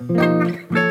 Música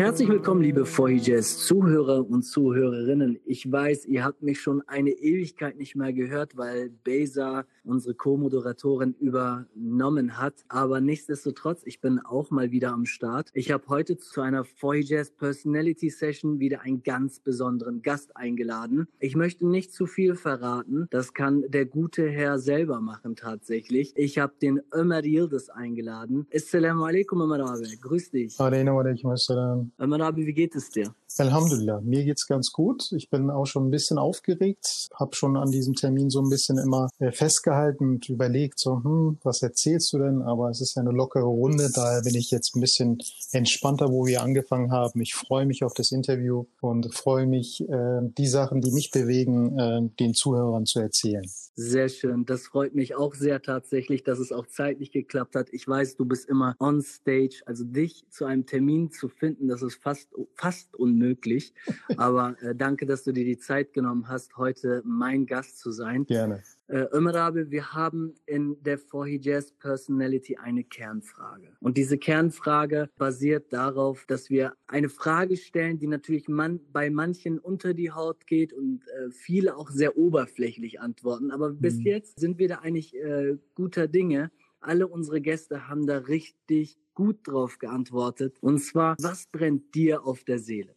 herzlich willkommen, liebe Voyagers, Zuhörer und Zuhörerinnen. Ich weiß, ihr habt mich schon eine Ewigkeit nicht mehr gehört, weil Beza unsere Co-Moderatorin übernommen hat. Aber nichtsdestotrotz, ich bin auch mal wieder am Start. Ich habe heute zu einer Voyagers Personality Session wieder einen ganz besonderen Gast eingeladen. Ich möchte nicht zu viel verraten. Das kann der gute Herr selber machen tatsächlich. Ich habe den Ömer Yildiz eingeladen. Assalamu alaikum, Ömer. Grüß dich. Alaikum assalam. Ömer Abi, wie geht es dir? Alhamdulillah, mir geht's ganz gut. Ich bin auch schon ein bisschen aufgeregt, habe schon an diesem Termin so ein bisschen immer äh, festgehalten und überlegt, so, hm, was erzählst du denn? Aber es ist ja eine lockere Runde, daher bin ich jetzt ein bisschen entspannter, wo wir angefangen haben. Ich freue mich auf das Interview und freue mich, äh, die Sachen, die mich bewegen, äh, den Zuhörern zu erzählen. Sehr schön. Das freut mich auch sehr tatsächlich, dass es auch zeitlich geklappt hat. Ich weiß, du bist immer on stage. Also dich zu einem Termin zu finden, das ist fast, fast unmöglich. Aber äh, danke, dass du dir die Zeit genommen hast, heute mein Gast zu sein. Gerne. Äh, Ömer Rabe, wir haben in der Jazz Personality eine Kernfrage. Und diese Kernfrage basiert darauf, dass wir eine Frage stellen, die natürlich man, bei manchen unter die Haut geht und äh, viele auch sehr oberflächlich antworten. Aber bis Mhm. jetzt sind wir da eigentlich äh, guter Dinge. Alle unsere Gäste haben da richtig gut drauf geantwortet. Und zwar, was brennt dir auf der Seele?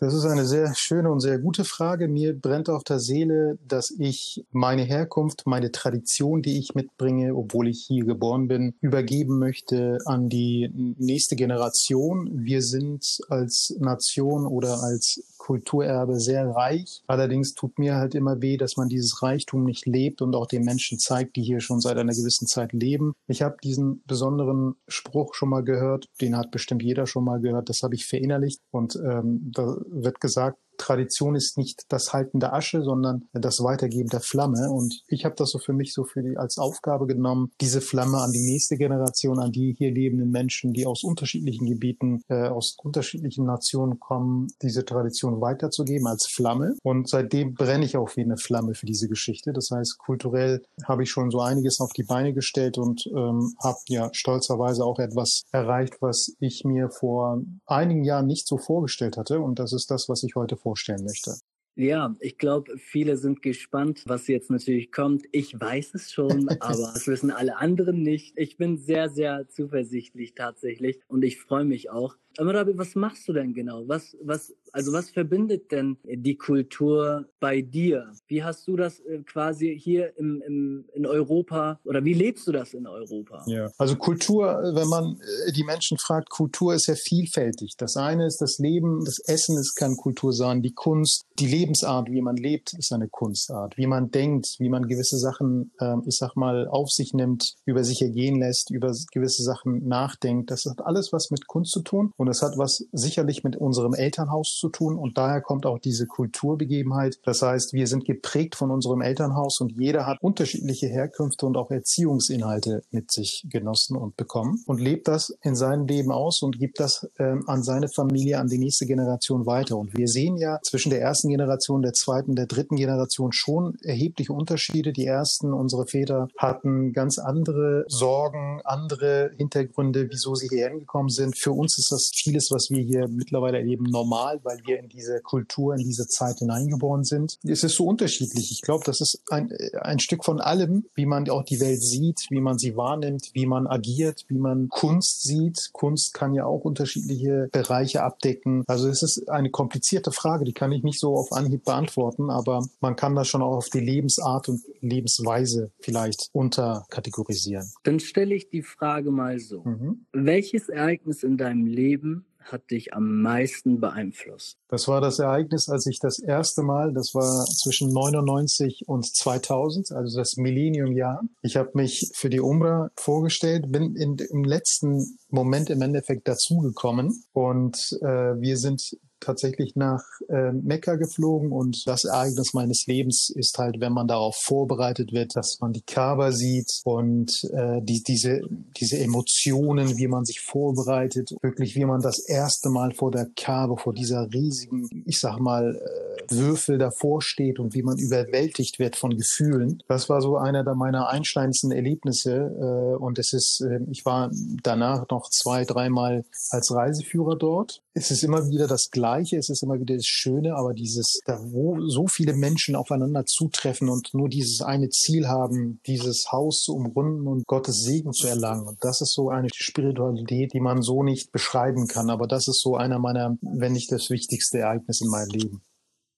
Das ist eine sehr schöne und sehr gute Frage. Mir brennt auf der Seele, dass ich meine Herkunft, meine Tradition, die ich mitbringe, obwohl ich hier geboren bin, übergeben möchte an die nächste Generation. Wir sind als Nation oder als Kulturerbe sehr reich. Allerdings tut mir halt immer weh, dass man dieses Reichtum nicht lebt und auch den Menschen zeigt, die hier schon seit einer gewissen Zeit leben. Ich habe diesen besonderen Spruch schon mal gehört, den hat bestimmt jeder schon mal gehört, das habe ich verinnerlicht und ähm, da wird gesagt, Tradition ist nicht das Halten der Asche, sondern das Weitergeben der Flamme. Und ich habe das so für mich so für die, als Aufgabe genommen, diese Flamme an die nächste Generation, an die hier lebenden Menschen, die aus unterschiedlichen Gebieten, äh, aus unterschiedlichen Nationen kommen, diese Tradition weiterzugeben als Flamme. Und seitdem brenne ich auch wie eine Flamme für diese Geschichte. Das heißt, kulturell habe ich schon so einiges auf die Beine gestellt und ähm, habe ja stolzerweise auch etwas erreicht, was ich mir vor einigen Jahren nicht so vorgestellt hatte. Und das ist das, was ich heute vorstellen möchte. Ja, ich glaube, viele sind gespannt, was jetzt natürlich kommt. Ich weiß es schon, aber das wissen alle anderen nicht. Ich bin sehr, sehr zuversichtlich tatsächlich und ich freue mich auch. Aber was machst du denn genau? Was, was, also was verbindet denn die Kultur bei dir? Wie hast du das äh, quasi hier im, im, in Europa oder wie lebst du das in Europa? Ja. Also Kultur, wenn man äh, die Menschen fragt, Kultur ist ja vielfältig. Das eine ist das Leben, das Essen ist kann Kultur sein, die Kunst, die Lebensart, wie man lebt, ist eine Kunstart. Wie man denkt, wie man gewisse Sachen, äh, ich sag mal, auf sich nimmt, über sich ergehen lässt, über gewisse Sachen nachdenkt, das hat alles was mit Kunst zu tun. Und es hat was sicherlich mit unserem Elternhaus zu tun. Und daher kommt auch diese Kulturbegebenheit. Das heißt, wir sind geprägt von unserem Elternhaus und jeder hat unterschiedliche Herkünfte und auch Erziehungsinhalte mit sich genossen und bekommen und lebt das in seinem Leben aus und gibt das ähm, an seine Familie, an die nächste Generation weiter. Und wir sehen ja zwischen der ersten Generation, der zweiten, der dritten Generation schon erhebliche Unterschiede. Die ersten, unsere Väter hatten ganz andere Sorgen, andere Hintergründe, wieso sie hierher gekommen sind. Für uns ist das vieles, was wir hier mittlerweile erleben, normal, weil wir in diese Kultur, in diese Zeit hineingeboren sind. Es ist so unterschiedlich. Ich glaube, das ist ein, ein Stück von allem, wie man auch die Welt sieht, wie man sie wahrnimmt, wie man agiert, wie man Kunst sieht. Kunst kann ja auch unterschiedliche Bereiche abdecken. Also es ist eine komplizierte Frage, die kann ich nicht so auf Anhieb beantworten, aber man kann das schon auch auf die Lebensart und Lebensweise vielleicht unterkategorisieren. Dann stelle ich die Frage mal so. Mhm. Welches Ereignis in deinem Leben hat dich am meisten beeinflusst? Das war das Ereignis, als ich das erste Mal, das war zwischen 99 und 2000, also das Millennium-Jahr. Ich habe mich für die Umrah vorgestellt, bin in, im letzten Moment im Endeffekt dazugekommen und äh, wir sind tatsächlich nach äh, Mekka geflogen und das Ereignis meines Lebens ist halt, wenn man darauf vorbereitet wird, dass man die Kaaba sieht und äh, die, diese, diese Emotionen, wie man sich vorbereitet, wirklich wie man das erste Mal vor der Kaaba, vor dieser riesigen, ich sag mal, äh, Würfel davor steht und wie man überwältigt wird von Gefühlen. Das war so einer der meiner einschneidendsten Erlebnisse äh, und es ist, äh, ich war danach noch zwei, dreimal als Reiseführer dort. Es ist immer wieder das Gleiche, es ist immer wieder das Schöne, aber dieses, da wo so viele Menschen aufeinander zutreffen und nur dieses eine Ziel haben, dieses Haus zu umrunden und Gottes Segen zu erlangen. Und das ist so eine Spiritualität, die man so nicht beschreiben kann. Aber das ist so einer meiner, wenn nicht das wichtigste Ereignis in meinem Leben.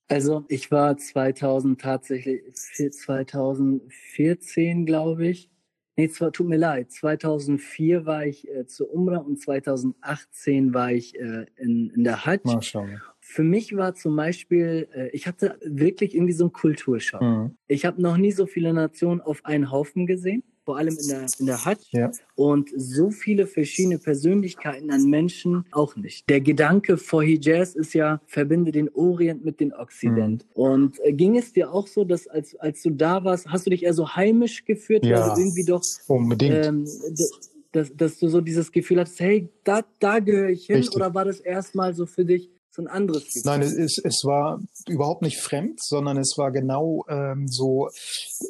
Also ich war 2000 tatsächlich 2014, glaube ich. Nee, zwar, tut mir leid. 2004 war ich äh, zur Umrah und 2018 war ich äh, in, in der Hajj. Für mich war zum Beispiel, äh, ich hatte wirklich irgendwie so einen Kulturschock. Mhm. Ich habe noch nie so viele Nationen auf einen Haufen gesehen vor allem in der, in der Hajj. Ja. Und so viele verschiedene Persönlichkeiten an Menschen auch nicht. Der Gedanke vor Hijaz ist ja, verbinde den Orient mit dem Occident. Mhm. Und äh, ging es dir auch so, dass als, als du da warst, hast du dich eher so heimisch gefühlt, ja, du irgendwie doch unbedingt. Ähm, dass, dass du so dieses Gefühl hattest, hey, da, da gehöre ich hin? Richtig. Oder war das erstmal so für dich, so ein anderes Gefühl. Nein, es, es war überhaupt nicht fremd, sondern es war genau ähm, so,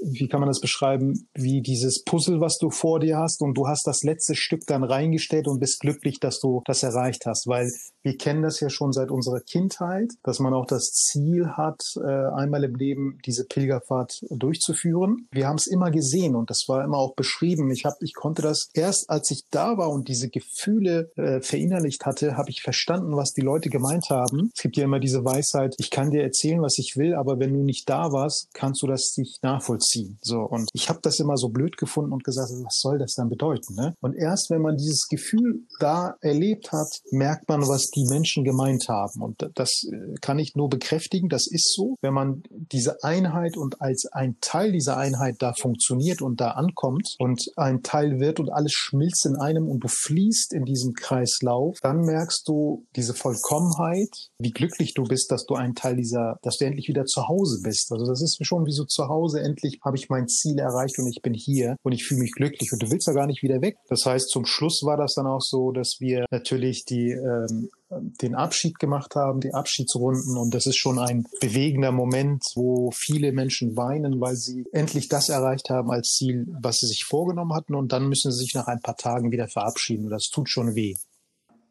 wie kann man das beschreiben, wie dieses Puzzle, was du vor dir hast und du hast das letzte Stück dann reingestellt und bist glücklich, dass du das erreicht hast, weil wir kennen das ja schon seit unserer Kindheit, dass man auch das Ziel hat, äh, einmal im Leben diese Pilgerfahrt durchzuführen. Wir haben es immer gesehen und das war immer auch beschrieben. Ich hab, ich konnte das erst, als ich da war und diese Gefühle äh, verinnerlicht hatte, habe ich verstanden, was die Leute gemeint haben. Es gibt ja immer diese Weisheit, ich kann dir erzählen, was ich will, aber wenn du nicht da warst, kannst du das nicht nachvollziehen. So und ich habe das immer so blöd gefunden und gesagt, was soll das dann bedeuten? Ne? Und erst wenn man dieses Gefühl da erlebt hat, merkt man, was die Menschen gemeint haben. Und das äh, kann ich nur bekräftigen. Das ist so. Wenn man diese Einheit und als ein Teil dieser Einheit da funktioniert und da ankommt und ein Teil wird und alles schmilzt in einem und du fließt in diesem Kreislauf, dann merkst du diese Vollkommenheit, wie glücklich du bist, dass du ein Teil dieser, dass du endlich wieder zu Hause bist. Also das ist schon wie so zu Hause. Endlich habe ich mein Ziel erreicht und ich bin hier und ich fühle mich glücklich und du willst ja gar nicht wieder weg. Das heißt, zum Schluss war das dann auch so, dass wir natürlich die ähm, den Abschied gemacht haben, die Abschiedsrunden. Und das ist schon ein bewegender Moment, wo viele Menschen weinen, weil sie endlich das erreicht haben als Ziel, was sie sich vorgenommen hatten. Und dann müssen sie sich nach ein paar Tagen wieder verabschieden. Und das tut schon weh.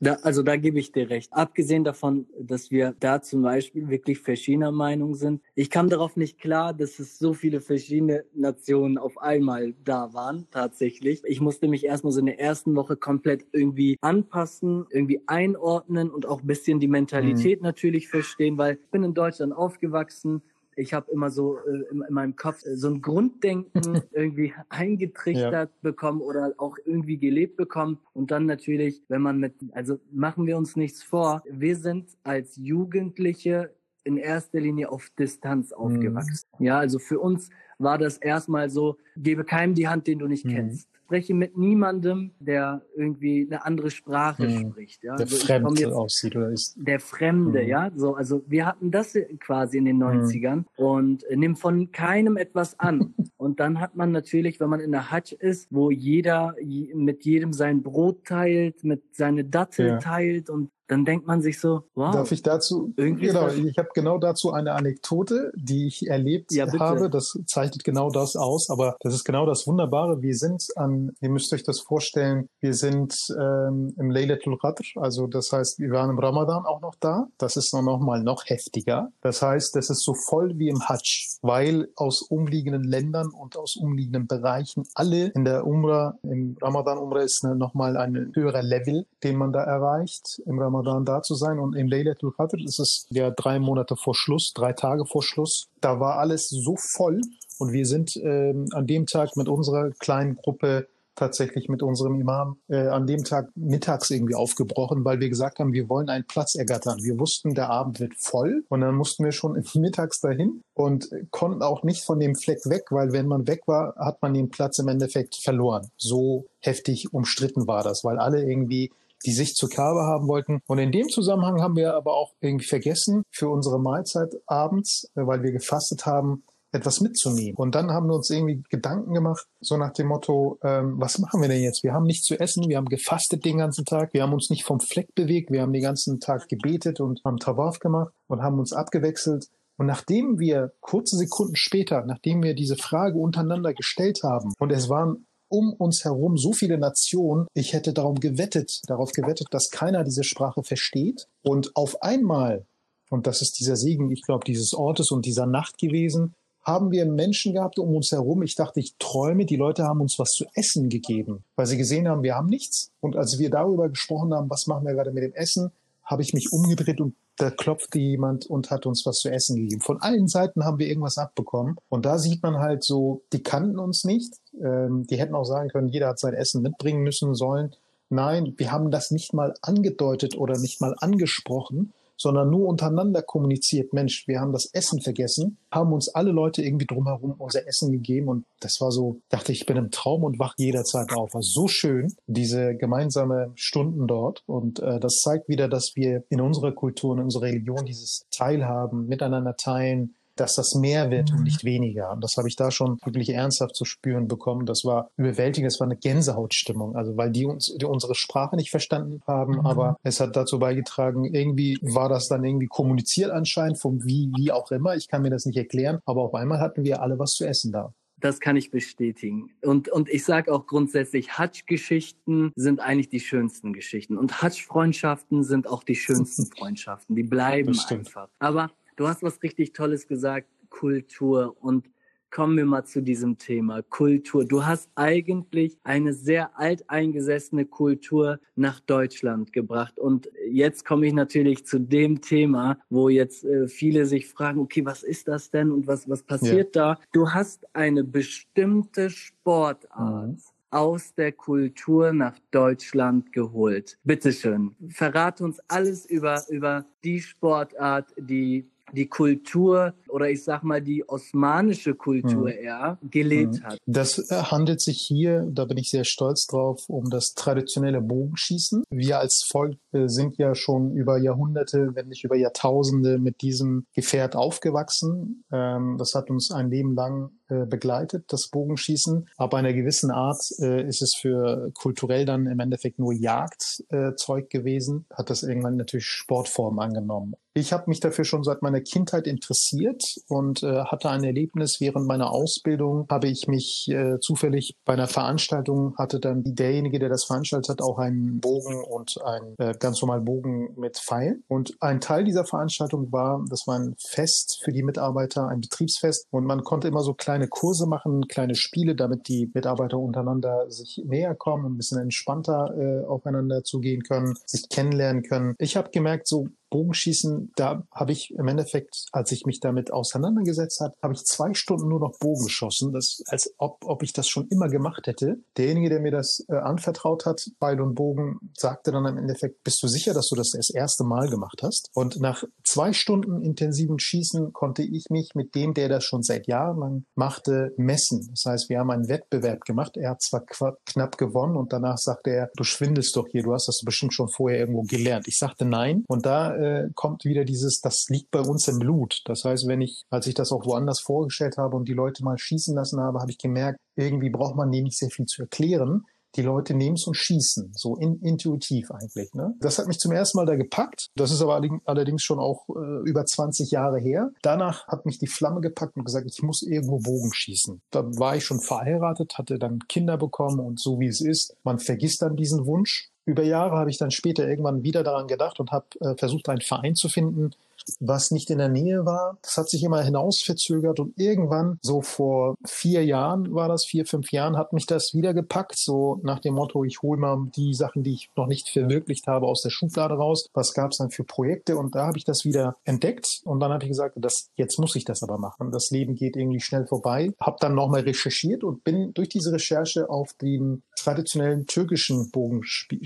Da, also da gebe ich dir recht. Abgesehen davon, dass wir da zum Beispiel wirklich verschiedener Meinung sind. Ich kam darauf nicht klar, dass es so viele verschiedene Nationen auf einmal da waren, tatsächlich. Ich musste mich erstmal so in der ersten Woche komplett irgendwie anpassen, irgendwie einordnen und auch bisschen die Mentalität mhm. natürlich verstehen, weil ich bin in Deutschland aufgewachsen ich habe immer so äh, in, in, meinem Kopf äh, so ein Grunddenken irgendwie eingetrichtert ja. bekommen oder auch irgendwie gelebt bekommen. Und dann natürlich, wenn man mit, also machen wir uns nichts vor, wir sind als Jugendliche in erster Linie auf Distanz mhm. aufgewachsen. Mhm. Ja, also für uns war das erstmal so, gebe keinem die Hand, den du nicht mhm. kennst spreche mit niemandem, der irgendwie eine andere Sprache mhm. spricht. Ja? Der also fremd aussieht oder ist. Der Fremde, mhm. ja. So, also wir hatten das quasi in den 90ern mhm. und äh, nimm von keinem etwas an. und dann hat man natürlich, wenn man in der Hajj ist, wo jeder mit jedem sein Brot teilt, mit seine Dattel ja. teilt und dann denkt man sich so, wow. Darf ich dazu? Irgendwie genau, ich habe genau dazu eine Anekdote, die ich erlebt ja, habe. Das zeichnet genau das aus. Aber das ist genau das Wunderbare. Wir sind an, ihr müsst euch das vorstellen, wir sind ähm, im Laylatul Qadr. Also das heißt, wir waren im Ramadan auch noch da. Das ist noch mal noch heftiger. Das heißt, das ist so voll wie im Hajj, weil aus umliegenden Ländern und aus umliegenden Bereichen alle in der Umrah, im Ramadan Umrah ist noch mal ein höherer Level, den man da erreicht. Im Ramadan Ramadan da zu sein. Und im Laylatul Qadr ist es ja drei Monate vor Schluss, drei Tage vor Schluss. Da war alles so voll. Und wir sind ähm, an dem Tag mit unserer kleinen Gruppe tatsächlich mit unserem Imam äh, an dem Tag mittags irgendwie aufgebrochen, weil wir gesagt haben, wir wollen einen Platz ergattern. Wir wussten, der Abend wird voll und dann mussten wir schon mittags dahin und konnten auch nicht von dem Fleck weg, weil wenn man weg war, hat man den Platz im Endeffekt verloren. So heftig umstritten war das, weil alle irgendwie die sich zur Kabe haben wollten. Und in dem Zusammenhang haben wir aber auch irgendwie vergessen, für unsere Mahlzeit abends, äh, weil wir gefastet haben, etwas mitzunehmen. Und dann haben wir uns irgendwie Gedanken gemacht, so nach dem Motto, ähm, was machen wir denn jetzt? Wir haben nichts zu essen, wir haben gefastet den ganzen Tag, wir haben uns nicht vom Fleck bewegt, wir haben den ganzen Tag gebetet und haben Tawaf gemacht und haben uns abgewechselt. Und nachdem wir kurze Sekunden später, nachdem wir diese Frage untereinander gestellt haben, und es waren um uns herum so viele Nationen, ich hätte darum gewettet, darauf gewettet, dass keiner diese Sprache versteht. Und auf einmal, und das ist dieser Segen, ich glaube, dieses Ortes und dieser Nacht gewesen, haben wir Menschen gehabt um uns herum. Ich dachte, ich träume, die Leute haben uns was zu essen gegeben, weil sie gesehen haben, wir haben nichts. Und als wir darüber gesprochen haben, was machen wir gerade mit dem Essen, habe ich mich umgedreht und da klopfte jemand und hat uns was zu essen gegeben. Von allen Seiten haben wir irgendwas abbekommen. Und da sieht man halt so, die kannten uns nicht. Ähm, die hätten auch sagen können, jeder hat sein Essen mitbringen müssen sollen. Nein, wir haben das nicht mal angedeutet oder nicht mal angesprochen, sondern nur untereinander kommuniziert, Mensch, wir haben das Essen vergessen, haben uns alle Leute irgendwie drumherum unser Essen gegeben und das war so, dachte ich, bin im Traum und wach jederzeit auf. War so schön, diese gemeinsame Stunden dort und äh, das zeigt wieder, dass wir in unserer Kultur, in unserer Religion dieses Teilhaben, miteinander teilen, dass das mehr wird und mhm. nicht weniger. Und das habe ich da schon wirklich ernsthaft zu spüren bekommen. Das war überwältigend, es war eine Gänsehautstimmung. Also weil die uns die unsere Sprache nicht verstanden haben, mhm. aber es hat dazu beigetragen, irgendwie war das dann irgendwie kommuniziert anscheinend, vom wie, wie auch immer. Ich kann mir das nicht erklären, aber auf einmal hatten wir alle was zu essen da. Das kann ich bestätigen. Und, und ich sage auch grundsätzlich, Hatsch-Geschichten sind eigentlich die schönsten Geschichten. Und Hatsch-Freundschaften sind auch die schönsten Freundschaften. Die bleiben einfach. Aber Du hast was richtig Tolles gesagt, Kultur. Und kommen wir mal zu diesem Thema, Kultur. Du hast eigentlich eine sehr alteingesessene Kultur nach Deutschland gebracht. Und jetzt komme ich natürlich zu dem Thema, wo jetzt äh, viele sich fragen, okay, was ist das denn und was, was passiert ja. da? Du hast eine bestimmte Sportart. Mhm aus der Kultur nach Deutschland geholt. Bitteschön, verrate uns alles über, über die Sportart, die die Kultur oder ich sag mal die osmanische Kultur mhm. eher gelebt mhm. hat. Das äh, handelt sich hier, da bin ich sehr stolz drauf, um das traditionelle Bogenschießen. Wir als Volk äh, sind ja schon über Jahrhunderte, wenn nicht über Jahrtausende mit diesem Gefährt aufgewachsen. Ähm, das hat uns ein Leben lang äh, begleitet, das Bogenschießen. Aber einer gewissen Art ist es für kulturell dann im Endeffekt nur Jagdzeug gewesen, hat das irgendwann natürlich Sportform angenommen. Ich habe mich dafür schon seit meiner Kindheit interessiert und äh, hatte ein Erlebnis während meiner Ausbildung. Habe ich mich äh, zufällig bei einer Veranstaltung hatte dann derjenige, der das veranstaltet hat, auch einen Bogen und ein äh, ganz normal Bogen mit Pfeil. Und ein Teil dieser Veranstaltung war, das war ein Fest für die Mitarbeiter, ein Betriebsfest. Und man konnte immer so kleine Kurse machen, kleine Spiele, damit die Mitarbeiter untereinander sich näher kommen, ein bisschen entspannter äh, aufeinander zugehen können, sich kennenlernen können. Ich habe gemerkt, so Bogenschießen, da habe ich im Endeffekt, als ich mich damit auseinandergesetzt habe, habe ich zwei Stunden nur noch Bogen geschossen, das, als ob, ob ich das schon immer gemacht hätte. Derjenige, der mir das äh, anvertraut hat, Beil und Bogen, sagte dann im Endeffekt, bist du sicher, dass du das das erste Mal gemacht hast? Und nach zwei Stunden intensiven Schießen konnte ich mich mit dem, der das schon seit Jahren lang machte, messen. Das heißt, wir haben einen Wettbewerb gemacht. Er hat zwar knapp gewonnen und danach sagte er, du schwindelst doch hier, du hast das bestimmt schon vorher irgendwo gelernt. Ich sagte nein. Und da äh, kommt wieder dieses, das liegt bei uns im Blut. Das heißt, wenn ich, als ich das auch woanders vorgestellt habe und die Leute mal schießen lassen habe, habe ich gemerkt, irgendwie braucht man nicht sehr viel zu erklären. Die Leute nehmen es und schießen, so in, intuitiv eigentlich. Ne? Das hat mich zum ersten Mal da gepackt. Das ist aber allerdings schon auch äh, über 20 Jahre her. Danach hat mich die Flamme gepackt und gesagt, ich muss irgendwo Bogen schießen. Da war ich schon verheiratet, hatte dann Kinder bekommen und so wie es ist, man vergisst dann diesen Wunsch über Jahre habe ich dann später irgendwann wieder daran gedacht und habe äh, versucht, einen Verein zu finden, was nicht in der Nähe war. Das hat sich immer hinaus verzögert und irgendwann, so vor vier Jahren war das, vier, fünf Jahren, hat mich das wieder gepackt, so nach dem Motto, ich hole mal die Sachen, die ich noch nicht verwirklicht habe, aus der Schublade raus. Was gab es dann für Projekte? Und da habe ich das wieder entdeckt und dann habe ich gesagt, das, jetzt muss ich das aber machen. Das Leben geht irgendwie schnell vorbei. Habe dann nochmal recherchiert und bin durch diese Recherche auf den traditionellen türkischen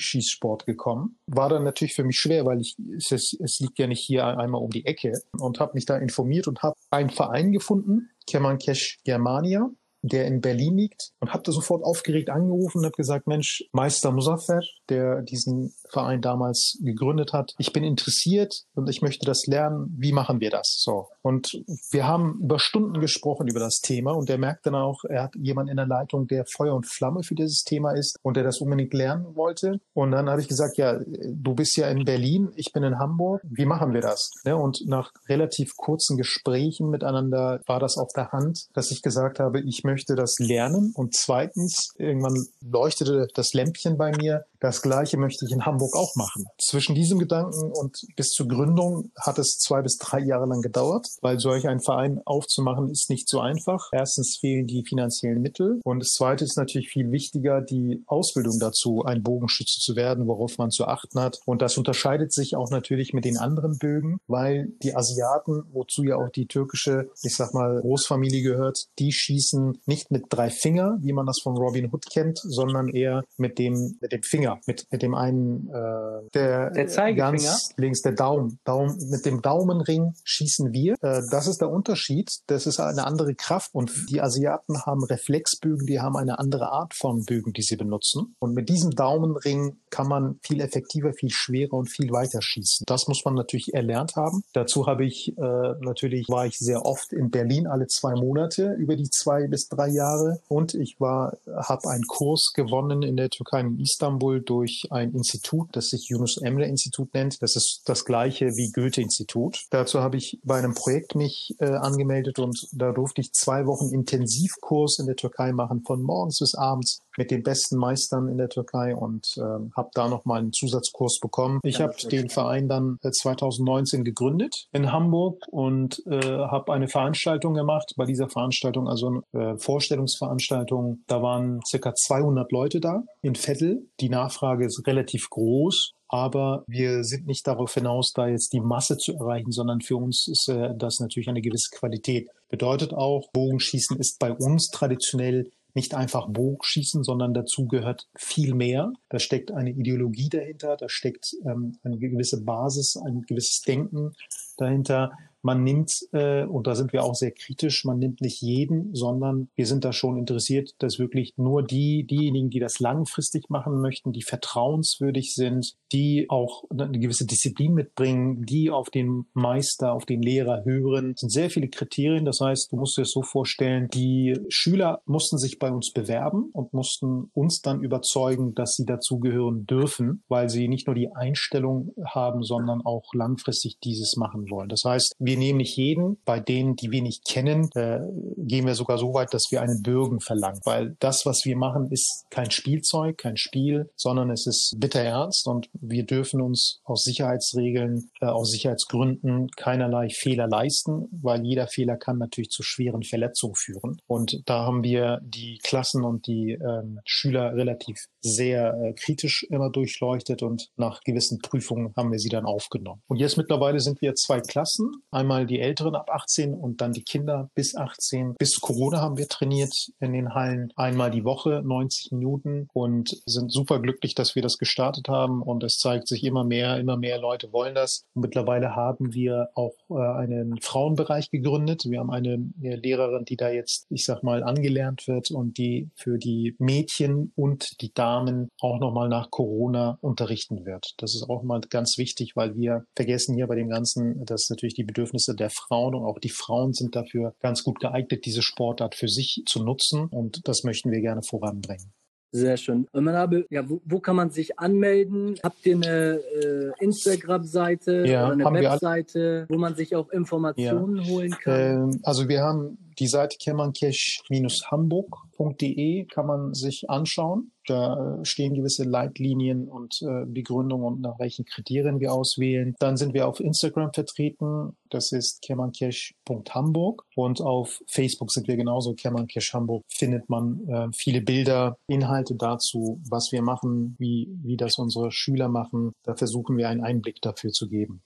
Bogenschießsport gekommen. War dann natürlich für mich schwer, weil ich, es, es liegt ja nicht hier einmal um die Ecke und habe mich da informiert und habe einen Verein gefunden, Kemankesh Germania. Der in Berlin liegt und habe da sofort aufgeregt angerufen und habe gesagt, Mensch, Meister Musaffer, der diesen Verein damals gegründet hat, ich bin interessiert und ich möchte das lernen. Wie machen wir das? So. Und wir haben über Stunden gesprochen über das Thema und er merkt dann auch, er hat jemanden in der Leitung, der Feuer und Flamme für dieses Thema ist und der das unbedingt lernen wollte. Und dann habe ich gesagt, ja, du bist ja in Berlin, ich bin in Hamburg. Wie machen wir das? Ja, und nach relativ kurzen Gesprächen miteinander war das auf der Hand, dass ich gesagt habe, ich möchte das lernen. Und zweitens, irgendwann leuchtete das Lämpchen bei mir. Das Gleiche möchte ich in Hamburg auch machen. Zwischen diesem Gedanken und bis zur Gründung hat es zwei bis drei Jahre lang gedauert, weil solch einen Verein aufzumachen ist nicht so einfach. Erstens fehlen die finanziellen Mittel und das zweite ist natürlich viel wichtiger, die Ausbildung dazu, ein Bogenschütze zu werden, worauf man zu achten hat. Und das unterscheidet sich auch natürlich mit den anderen Bögen, weil die Asiaten, wozu ja auch die türkische, ich sag mal, Großfamilie gehört, die schießen nicht mit drei Finger, wie man das von Robin Hood kennt, sondern eher mit dem, mit dem Finger, mit, mit dem einen, äh, der, der Zeigefinger? ganz links, der Daumen, Daumen, mit dem Daumenring schießen wir. Äh, das ist der Unterschied. Das ist eine andere Kraft und die Asiaten haben Reflexbögen, die haben eine andere Art von Bögen, die sie benutzen. Und mit diesem Daumenring kann man viel effektiver, viel schwerer und viel weiter schießen. Das muss man natürlich erlernt haben. Dazu habe ich äh, natürlich war ich sehr oft in Berlin alle zwei Monate über die zwei bis drei Jahre und ich war habe einen Kurs gewonnen in der Türkei in Istanbul durch ein Institut, das sich Yunus Emre Institut nennt. Das ist das gleiche wie Goethe Institut. Dazu habe ich bei einem Projekt mich äh, angemeldet und da durfte ich zwei Wochen Intensivkurs in der Türkei machen von morgens bis abends mit den besten Meistern in der Türkei und äh, habe da noch mal einen Zusatzkurs bekommen. Ich habe den Verein dann 2019 äh, gegründet in Hamburg und äh, habe eine Veranstaltung gemacht. Bei dieser Veranstaltung, also äh, Vorstellungsveranstaltung, da waren circa 200 Leute da in Vettel. Die Nachfrage ist relativ groß. Aber wir sind nicht darauf hinaus, da jetzt die Masse zu erreichen, sondern für uns ist äh, das natürlich eine gewisse Qualität. Bedeutet auch, Bogenschießen ist bei uns traditionell nicht einfach Bogenschießen, sondern dazu gehört viel mehr. Da steckt eine Ideologie dahinter, da steckt ähm, eine gewisse Basis, ein gewisses Denken dahinter man nimmt, äh, und da sind wir auch sehr kritisch, man nimmt nicht jeden, sondern wir sind da schon interessiert, dass wirklich nur die, diejenigen, die das langfristig machen möchten, die vertrauenswürdig sind, die auch eine gewisse Disziplin mitbringen, die auf den Meister, auf den Lehrer hören. Das sind sehr viele Kriterien. Das heißt, du musst dir das so vorstellen, die Schüler mussten sich bei uns bewerben und mussten uns dann überzeugen, dass sie dazugehören dürfen, weil sie nicht nur die Einstellung haben, sondern auch langfristig dieses machen wollen. Das heißt, wir wir nehmen nicht jeden. Bei denen, die wir nicht kennen, äh, gehen wir sogar so weit, dass wir einen Bürgen verlangen. Weil das, was wir machen, ist kein Spielzeug, kein Spiel, sondern es ist bitter ernst und wir dürfen uns aus Sicherheitsregeln, äh, aus Sicherheitsgründen keinerlei Fehler leisten, weil jeder Fehler kann natürlich zu schweren Verletzungen führen. Und da haben wir die Klassen und die ähm, Schüler relativ sehr äh, kritisch immer durchleuchtet und nach gewissen Prüfungen haben wir sie dann aufgenommen. Und jetzt mittlerweile sind wir zwei Klassen. Einmal die Älteren ab 18 und dann die Kinder bis 18. Bis Corona haben wir trainiert in den Hallen einmal die Woche, 90 Minuten und sind super glücklich, dass wir das gestartet haben und es zeigt sich immer mehr, immer mehr Leute wollen das. Und mittlerweile haben wir auch äh, einen Frauenbereich gegründet. Wir haben eine, eine Lehrerin, die da jetzt, ich sag mal, angelernt wird und die für die Mädchen und die Damen auch nochmal nach Corona unterrichten wird. Das ist auch mal ganz wichtig, weil wir vergessen hier bei dem Ganzen, dass natürlich die Bedürfnisse Bedürfnisse der Frauen und auch die Frauen sind dafür ganz gut geeignet, diese Sportart für sich zu nutzen und das möchten wir gerne voranbringen. Sehr schön. Und Manabe, ja, wo, wo, kann man sich anmelden? Habt ihr eine äh, Instagram-Seite ja, oder eine Webseite, wo man sich auch Informationen ja. holen kann? Ähm, also wir haben die Seite kemankesh-hamburg.de kann man sich anschauen. Da äh, stehen gewisse Leitlinien und äh, Begründungen und nach welchen Kriterien wir auswählen. Dann sind wir auf Instagram vertreten. Das ist kemankesh.hamburg. Und auf Facebook sind wir genauso. Kemankesh Hamburg findet man äh, viele Bilder, Inhalte dazu, was wir machen, wie, wie das unsere Schüler machen. Da versuchen wir einen Einblick dafür zu geben.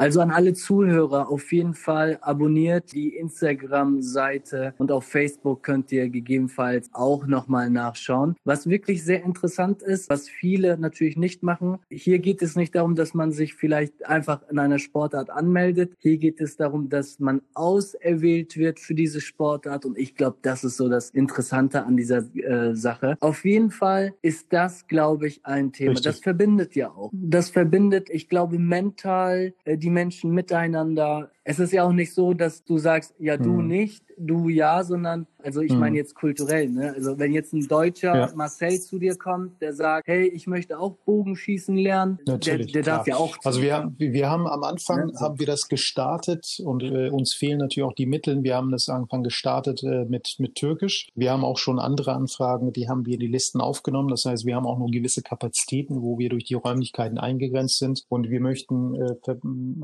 Also an alle Zuhörer auf jeden Fall abonniert die Instagram-Seite und auf Facebook könnt ihr gegebenenfalls auch nochmal nachschauen. Was wirklich sehr interessant ist, was viele natürlich nicht machen. Hier geht es nicht darum, dass man sich vielleicht einfach in einer Sportart anmeldet. Hier geht es darum, dass man auserwählt wird für diese Sportart und ich glaube, das ist so das Interessante an dieser äh, Sache. Auf jeden Fall ist das, glaube ich, ein Thema. Richtig. Das verbindet ja auch. Das verbindet, ich glaube, mental äh, die Menschen miteinander. Es ist ja auch nicht so, dass du sagst, ja, du hm. nicht, du ja, sondern also ich mhm. meine jetzt kulturell, ne? Also wenn jetzt ein Deutscher ja. Marcel zu dir kommt, der sagt, hey, ich möchte auch Bogenschießen lernen, Natürlich, der, der darf ja auch. Also wir haben, wir haben am Anfang ja, so. haben wir das gestartet und äh, uns fehlen natürlich auch die Mittel. Wir haben das Anfang gestartet äh, mit mit Türkisch. Wir haben auch schon andere Anfragen, die haben wir in die Listen aufgenommen. Das heißt, wir haben auch nur gewisse Kapazitäten, wo wir durch die Räumlichkeiten eingegrenzt sind und wir möchten äh,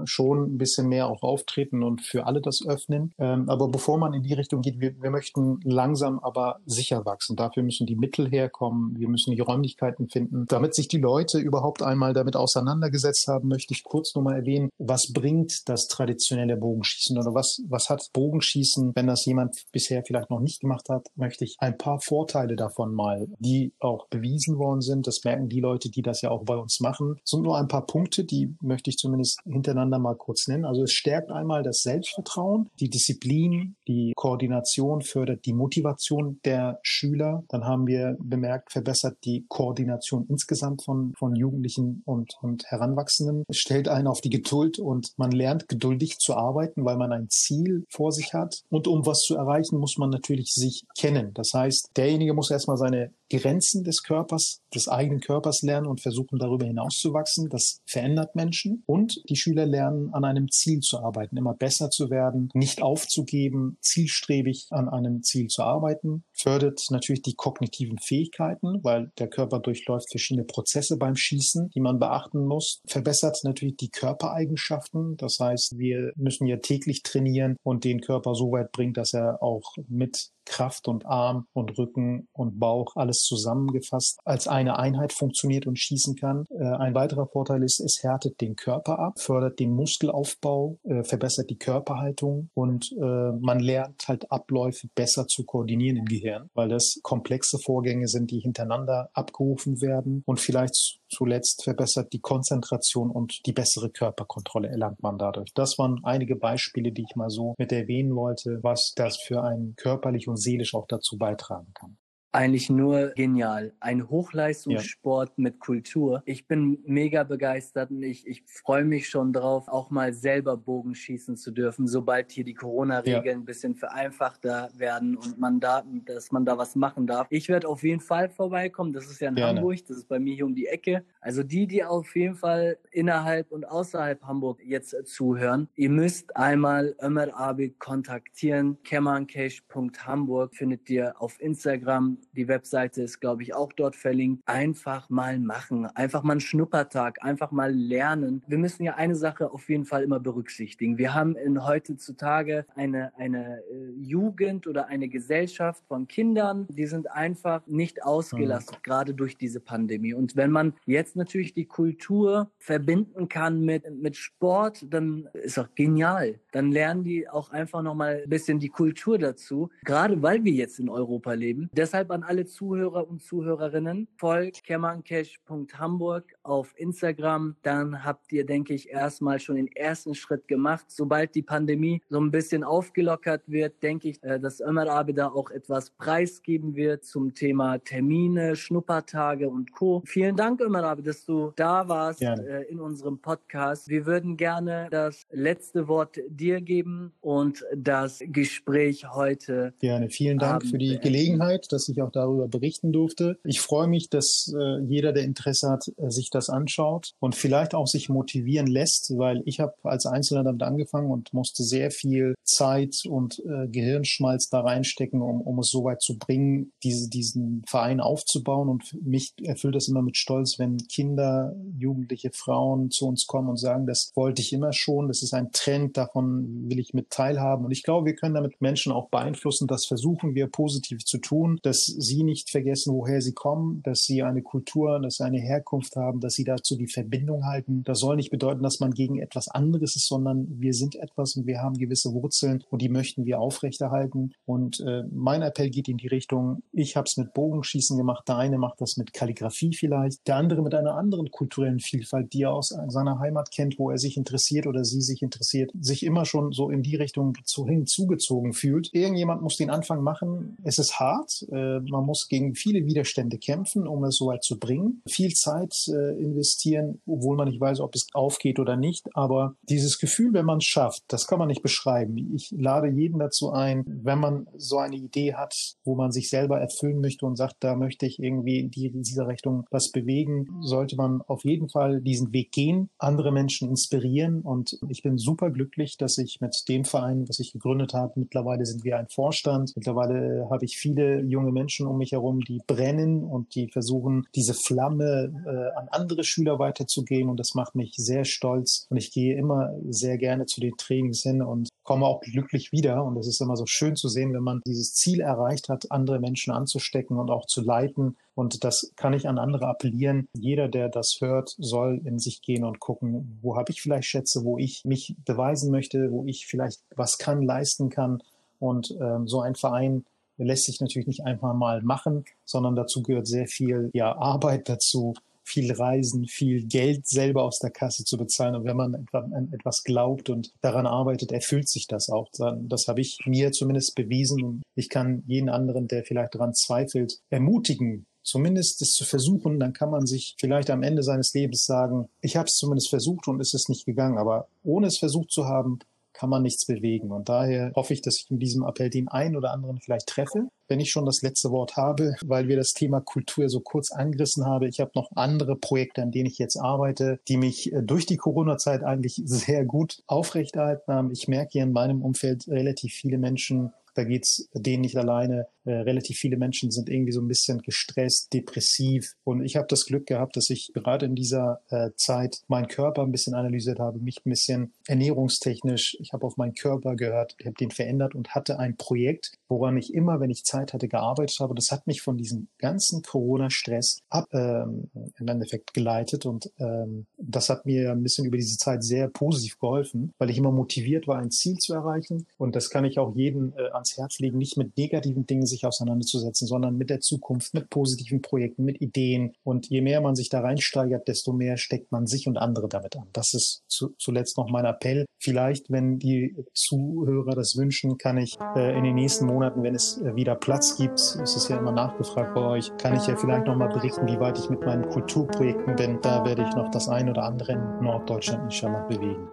schon ein bisschen mehr auch auftreten und für alle das öffnen. Ähm, aber bevor man in die Richtung geht, wir, wir möchten langsam aber sicher wachsen. Dafür müssen die Mittel herkommen. Wir müssen die Räumlichkeiten finden. Damit sich die Leute überhaupt einmal damit auseinandergesetzt haben, möchte ich kurz nochmal erwähnen, was bringt das traditionelle Bogenschießen oder was, was hat Bogenschießen, wenn das jemand bisher vielleicht noch nicht gemacht hat, möchte ich ein paar Vorteile davon mal, die auch bewiesen worden sind. Das merken die Leute, die das ja auch bei uns machen. Es sind nur ein paar Punkte, die möchte ich zumindest hintereinander mal kurz nennen. Also es stärkt einmal das Selbstvertrauen, die Disziplin, die Koordination fördert die Motivation der Schüler. Dann haben wir bemerkt, verbessert die Koordination insgesamt von, von Jugendlichen und, und Heranwachsenden. Es stellt einen auf die Geduld und man lernt geduldig zu arbeiten, weil man ein Ziel vor sich hat. Und um was zu erreichen, muss man natürlich sich kennen. Das heißt, derjenige muss erstmal seine Grenzen des Körpers, des eigenen Körpers lernen und versuchen darüber hinauszuwachsen. Das verändert Menschen und die Schüler lernen an einem Ziel zu arbeiten, immer besser zu werden, nicht aufzugeben, zielstrebig an einem Ziel zu arbeiten, fördert natürlich die kognitiven Fähigkeiten, weil der Körper durchläuft verschiedene Prozesse beim Schießen, die man beachten muss, verbessert natürlich die Körpereigenschaften. Das heißt, wir müssen ja täglich trainieren und den Körper so weit bringen, dass er auch mit Kraft und Arm und Rücken und Bauch alles zusammengefasst als eine Einheit funktioniert und schießen kann. Äh, ein weiterer Vorteil ist, es härtet den Körper ab, fördert den Muskelaufbau, äh, verbessert die Körperhaltung und äh, man lernt halt Abläufe besser zu koordinieren im Gehirn, weil das komplexe Vorgänge sind, die hintereinander abgerufen werden und vielleicht zuletzt verbessert die Konzentration und die bessere Körperkontrolle erlangt man dadurch. Das waren einige Beispiele, die ich mal so mit erwähnen wollte, was das für ein körperlich und seelisch auch dazu beitragen kann eigentlich nur genial. Ein Hochleistungssport ja. mit Kultur. Ich bin mega begeistert und ich, ich freue mich schon drauf, auch mal selber Bogen schießen zu dürfen, sobald hier die Corona-Regeln ja. ein bisschen vereinfachter werden und man da, dass man da was machen darf. Ich werde auf jeden Fall vorbeikommen. Das ist ja in Gerne. Hamburg, das ist bei mir hier um die Ecke. Also die, die auf jeden Fall innerhalb und außerhalb Hamburg jetzt zuhören, ihr müsst einmal Ömer Abi kontaktieren. kemancash.hamburg findet ihr auf Instagram die Webseite ist, glaube ich, auch dort verlinkt. Einfach mal machen, einfach mal einen Schnuppertag, einfach mal lernen. Wir müssen ja eine Sache auf jeden Fall immer berücksichtigen. Wir haben in heutzutage eine, eine äh, Jugend oder eine Gesellschaft von Kindern, die sind einfach nicht ausgelastet, mhm. gerade durch diese Pandemie. Und wenn man jetzt natürlich die Kultur verbinden kann mit, mit Sport, dann ist auch genial. Dann lernen die auch einfach nochmal ein bisschen die Kultur dazu, gerade weil wir jetzt in Europa leben. Deshalb an alle Zuhörer und Zuhörerinnen. Folgt kemancash.hamburg auf Instagram. Dann habt ihr, denke ich, erstmal schon den ersten Schritt gemacht. Sobald die Pandemie so ein bisschen aufgelockert wird, denke ich, äh, dass Ömer Abi da auch etwas preisgeben wird zum Thema Termine, Schnuppertage und Co. Vielen Dank, Ömer Abi, dass du da warst äh, in unserem Podcast. Wir würden gerne das letzte Wort dir geben und das Gespräch heute. Gerne. Vielen Dank Abend für die Gelegenheit, dass ich auch darüber berichten durfte. Ich freue mich, dass äh, jeder, der Interesse hat, äh, sich das anschaut und vielleicht auch sich motivieren lässt, weil ich habe als Einzelner damit angefangen und musste sehr viel Zeit und äh, Gehirnschmalz da reinstecken, um, um es so weit zu bringen, diese, diesen Verein aufzubauen. Und mich erfüllt das immer mit Stolz, wenn Kinder, Jugendliche, Frauen zu uns kommen und sagen, das wollte ich immer schon, das ist ein Trend, davon will ich mit teilhaben. Und ich glaube, wir können damit Menschen auch beeinflussen. Das versuchen wir positiv zu tun, dass sie nicht vergessen, woher sie kommen, dass sie eine Kultur, dass sie eine Herkunft haben, dass sie dazu die Verbindung halten. Das soll nicht bedeuten, dass man gegen etwas anderes ist, sondern wir sind etwas und wir haben gewisse Wurzeln und die möchten wir aufrechterhalten. Und äh, mein Appell geht in die Richtung, ich habe es mit Bogenschießen gemacht, der eine macht das mit Kalligrafie vielleicht, der andere mit einer anderen kulturellen Vielfalt, die er aus seiner Heimat kennt, wo er sich interessiert oder sie sich interessiert, sich immer schon so in die Richtung zu hinzugezogen fühlt. Irgendjemand muss den Anfang machen. Es ist hart. Äh, man muss gegen viele Widerstände kämpfen, um es so weit zu bringen. Viel Zeit äh, investieren, obwohl man nicht weiß, ob es aufgeht oder nicht. Aber dieses Gefühl, wenn man es schafft, das kann man nicht beschreiben. Ich lade jeden dazu ein, wenn man so eine Idee hat, wo man sich selber erfüllen möchte und sagt, da möchte ich irgendwie in dieser Richtung was bewegen, sollte man auf jeden Fall diesen Weg gehen, andere Menschen inspirieren. Und ich bin super glücklich, dass ich mit dem Verein, was ich gegründet habe, mittlerweile sind wir ein Vorstand. Mittlerweile habe ich viele junge Menschen um mich herum, die brennen und die versuchen, diese Flamme äh, an andere Schüler weiterzugeben. Und das macht mich sehr stolz. Und ich gehe immer sehr gerne zu den Trainings hin und komme auch glücklich wieder. Und es ist immer so schön zu sehen, wenn man dieses Ziel erreicht hat, andere Menschen anzustecken und auch zu leiten. Und das kann ich an andere appellieren. Jeder, der das hört, soll in sich gehen und gucken, wo habe ich vielleicht Schätze, wo ich mich beweisen möchte, wo ich vielleicht was kann, leisten kann. Und ähm, so ein Verein lässt sich natürlich nicht einfach mal machen, sondern dazu gehört sehr viel ja, Arbeit dazu, viel Reisen, viel Geld selber aus der Kasse zu bezahlen. Und wenn man an etwas glaubt und daran arbeitet, erfüllt sich das auch. Das habe ich mir zumindest bewiesen und ich kann jeden anderen, der vielleicht daran zweifelt, ermutigen, zumindest es zu versuchen, dann kann man sich vielleicht am Ende seines Lebens sagen, ich habe es zumindest versucht und es ist nicht gegangen. Aber ohne es versucht zu haben, kann man nichts bewegen. Und daher hoffe ich, dass ich in diesem Appell den einen oder anderen vielleicht treffe. Wenn ich schon das letzte Wort habe, weil wir das Thema Kultur so kurz angerissen haben, ich habe noch andere Projekte, an denen ich jetzt arbeite, die mich äh, durch die Corona-Zeit eigentlich sehr gut aufrechterhalten haben. Ich merke hier in meinem Umfeld relativ viele Menschen, da geht's denen nicht alleine äh, relativ viele Menschen sind irgendwie so ein bisschen gestresst, depressiv. Und ich habe das Glück gehabt, dass ich gerade in dieser äh, Zeit meinen Körper ein bisschen analysiert habe, mich ein bisschen ernährungstechnisch, ich habe auf meinen Körper gehört, ich habe den verändert und hatte ein Projekt, woran ich immer, wenn ich Zeit hatte, gearbeitet habe. Das hat mich von diesem ganzen Corona-Stress ab ähm, im Endeffekt geleitet und ähm, das hat mir ein bisschen über diese Zeit sehr positiv geholfen, weil ich immer motiviert war, ein Ziel zu erreichen. Und das kann ich auch jedem äh, ans Herz legen, nicht mit negativen Dingen sich auseinanderzusetzen, sondern mit der Zukunft, mit positiven Projekten, mit Ideen. Und je mehr man sich da reinsteigert, desto mehr steckt man sich und andere damit an. Das ist zu, zuletzt noch mein Appell. Vielleicht, wenn die Zuhörer das wünschen, kann ich äh, in den nächsten Monaten, wenn es äh, wieder Platz gibt, es ist ja immer nachgefragt bei euch, kann ich ja vielleicht noch mal berichten, wie weit ich mit meinen Kulturprojekten bin. Da werde ich noch das ein oder andere in Norddeutschland inshallah bewegen.